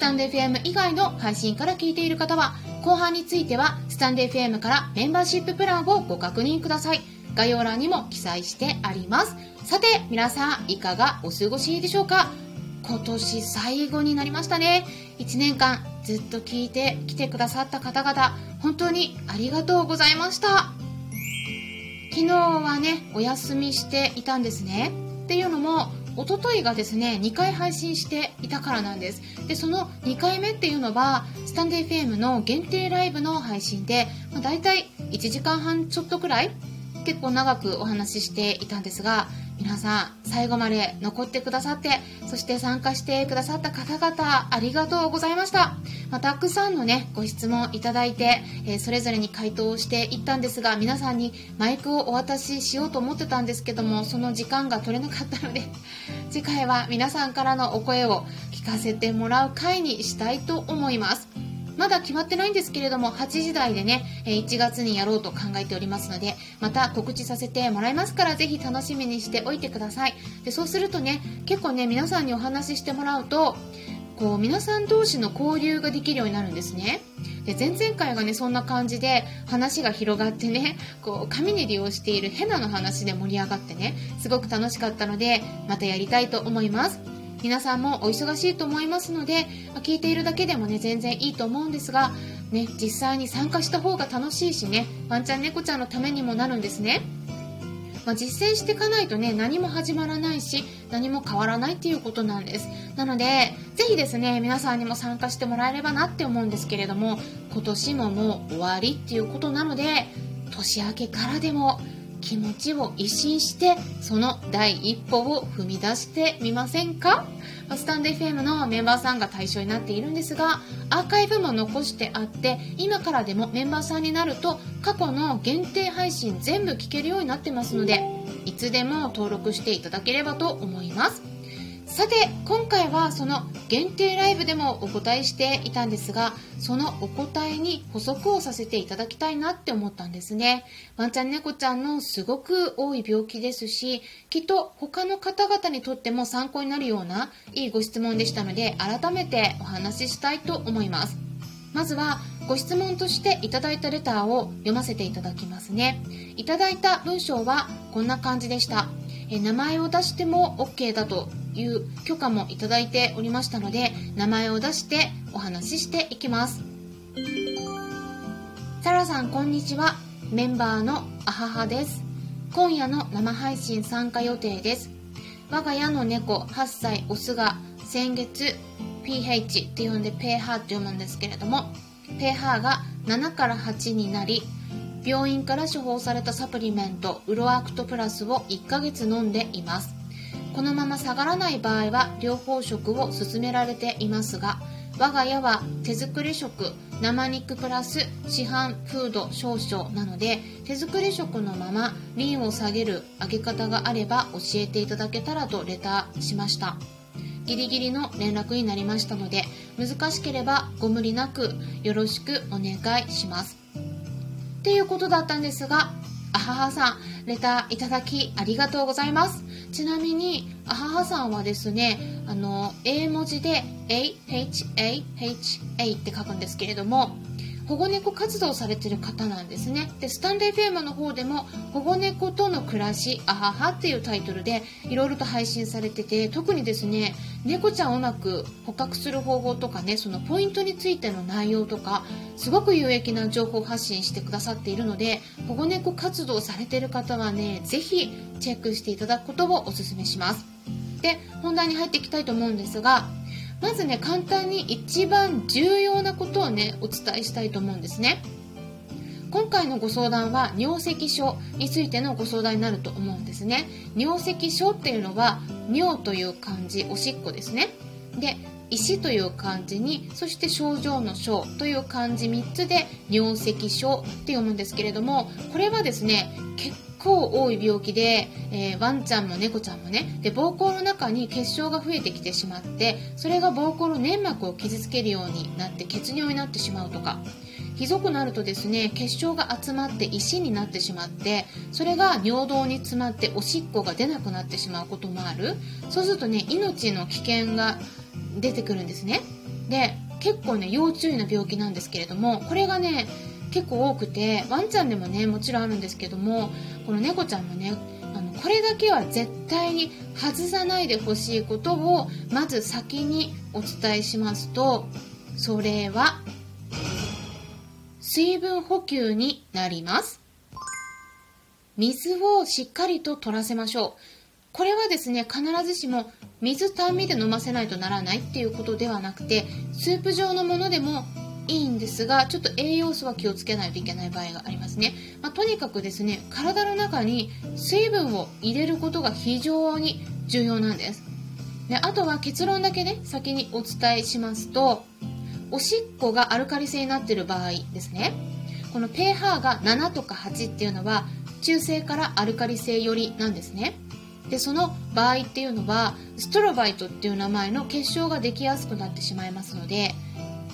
タンド FM 以外の配信から聞いている方は、後半については、スタンド FM からメンバーシッププランをご確認ください。概要欄にも記載してあります。さて、皆さん、いかがお過ごしでしょうか？今年最後になりましたね。1年間ずっと聞いてきてくださった方々、本当にありがとうございました。昨日はね、お休みしていたんですね。っていうのも、おとといがですね2回配信していたからなんです。でその2回目っていうのはスタンデー FM の限定ライブの配信で、まあ、大体1時間半ちょっとくらい結構長くお話ししていたんですが皆さん最後まで残ってくださってそして参加してくださった方々ありがとうございました、まあ、たくさんのねご質問いただいて、えー、それぞれに回答をしていったんですが皆さんにマイクをお渡ししようと思ってたんですけどもその時間が取れなかったので 次回は皆さんからのお声を聞かせてもらう回にしたいと思います。まだ決まってないんですけれども、8時台でね、1月にやろうと考えておりますので、また告知させてもらいますから、ぜひ楽しみにしておいてください。で、そうするとね、結構ね、皆さんにお話ししてもらうと、こう、皆さん同士の交流ができるようになるんですね。で前々回がねそんな感じで話が広がってねこう紙に利用しているヘナの話で盛り上がってねすごく楽しかったのでまたやりたいと思います皆さんもお忙しいと思いますので、聞いているだけでもね、全然いいと思うんですが、ね、実際に参加した方が楽しいしね、ワンちゃん猫ちゃんのためにもなるんですね。まあ、実践していかないとね、何も始まらないし、何も変わらないっていうことなんです。なので、ぜひですね、皆さんにも参加してもらえればなって思うんですけれども、今年ももう終わりっていうことなので、年明けからでも気持ちを一新してその第一歩を踏み出してみませんか？スタンド FM のメンバーさんが対象になっているんですがアーカイブも残してあって今からでもメンバーさんになると過去の限定配信全部聞けるようになってますのでいつでも登録していただければと思います。さて今回はその限定ライブでもお答えしていたんですがそのお答えに補足をさせていただきたいなって思ったんですね。ワンちゃん猫ちゃんのすごく多い病気ですしきっと他の方々にとっても参考になるようないいご質問でしたので改めてお話ししたいと思います。まずはご質問としていただいたレターを読ませていただきますね。いただいた文章はこんな感じでした。え名前を出しても OK だという許可もいただいておりましたので名前を出してお話ししていきます。サラさんこんにちは。メンバーのあははです。今夜の生配信参加予定です。我が家の猫8歳オスが先月 pH って呼んで pH って読むんですけれども pH が7から8になり病院から処方されたサプリメントウロアクトプラスを1ヶ月飲んでいます。このまま下がらない場合は療法食を勧められていますが我が家は手作り食生肉プラス市販フード少々なので手作り食のままリンを下げる揚げ方があれば教えていただけたらとレターしました。ギリギリの連絡になりましたので難しければご無理なくよろしくお願いします。っていうことだったんですがあははさんレターいただきありがとうございます。ちなみにアハハさんはですねあの英文字で AHAHA って書くんですけれども保護猫活動されてる方なんですね。でスタンレーフェーマの方でも保護猫との暮らしあははっていうタイトルでいろいろと配信されてて特にですね猫ちゃんをうまく捕獲する方法とかねそのポイントについての内容とかすごく有益な情報発信してくださっているので保護猫活動されてる方はねぜひチェックしていただくことをお勧めします。で本題に入っていきたいと思うんですがまずね簡単に一番重要なことをねお伝えしたいと思うんですね。今回のご相談は尿石症についてのご相談になると思うんですね。尿石症っていうのは尿という漢字おしっこですね。で石という漢字にそして症状の症という漢字3つで尿石症って読むんですけれどもこれはですね結構多い病気で、えー、ワンちゃんも猫ちゃんもねで膀胱の中に血小が増えてきてしまってそれが膀胱の粘膜を傷つけるようになって血尿になってしまうとか。ひどくなるとですね結晶が集まって石になってしまってそれが尿道に詰まっておしっこが出なくなってしまうこともある。そうするとね命の危険が出てくるんですね。で結構ね要注意な病気なんですけれどもこれがね結構多くてワンちゃんでもねもちろんあるんですけどもこの猫ちゃんもねあのこれだけは絶対に外さないでほしいことをまず先にお伝えしますとそれは水分補給になります。水をしっかりと取らせましょう。これはですね必ずしも水単味で飲ませないとならないっていうことではなくてスープ状のものでもいいんですがちょっと栄養素は気をつけないといけない場合がありますね、まあ、とにかくですね体の中に水分を入れることが非常に重要なんです。であとは結論だけね先にお伝えしますとおしっこがアルカリ性になっている場合ですね。この pH が7とか8っていうのは中性からアルカリ性寄りなんですね。でその場合っていうのはストロバイトっていう名前の結晶ができやすくなってしまいますので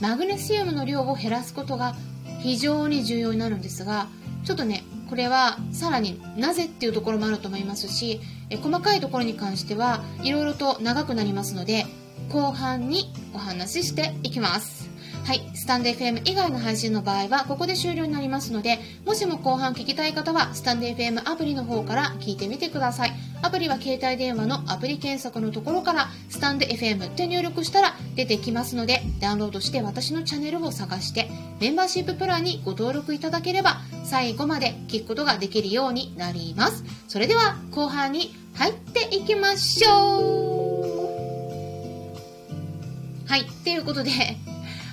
マグネシウムの量を減らすことが非常に重要になるんですがちょっとねこれはさらになぜっていうところもあると思いますしえ細かいところに関してはいろいろと長くなりますので後半にお話ししていきます。はい、スタンド FM 以外の配信の場合はここで終了になりますのでもしも後半聞きたい方はスタンド FM アプリの方から聞いてみてください。アプリは携帯電話のアプリ検索のところからスタンド FM って入力したら出てきますのでダウンロードして私のチャンネルを探してメンバーシッププランにご登録いただければ最後まで聞くことができるようになります。それでは後半に入っていきましょう。はい、ということで、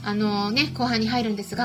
あのね、後半に入るんですが、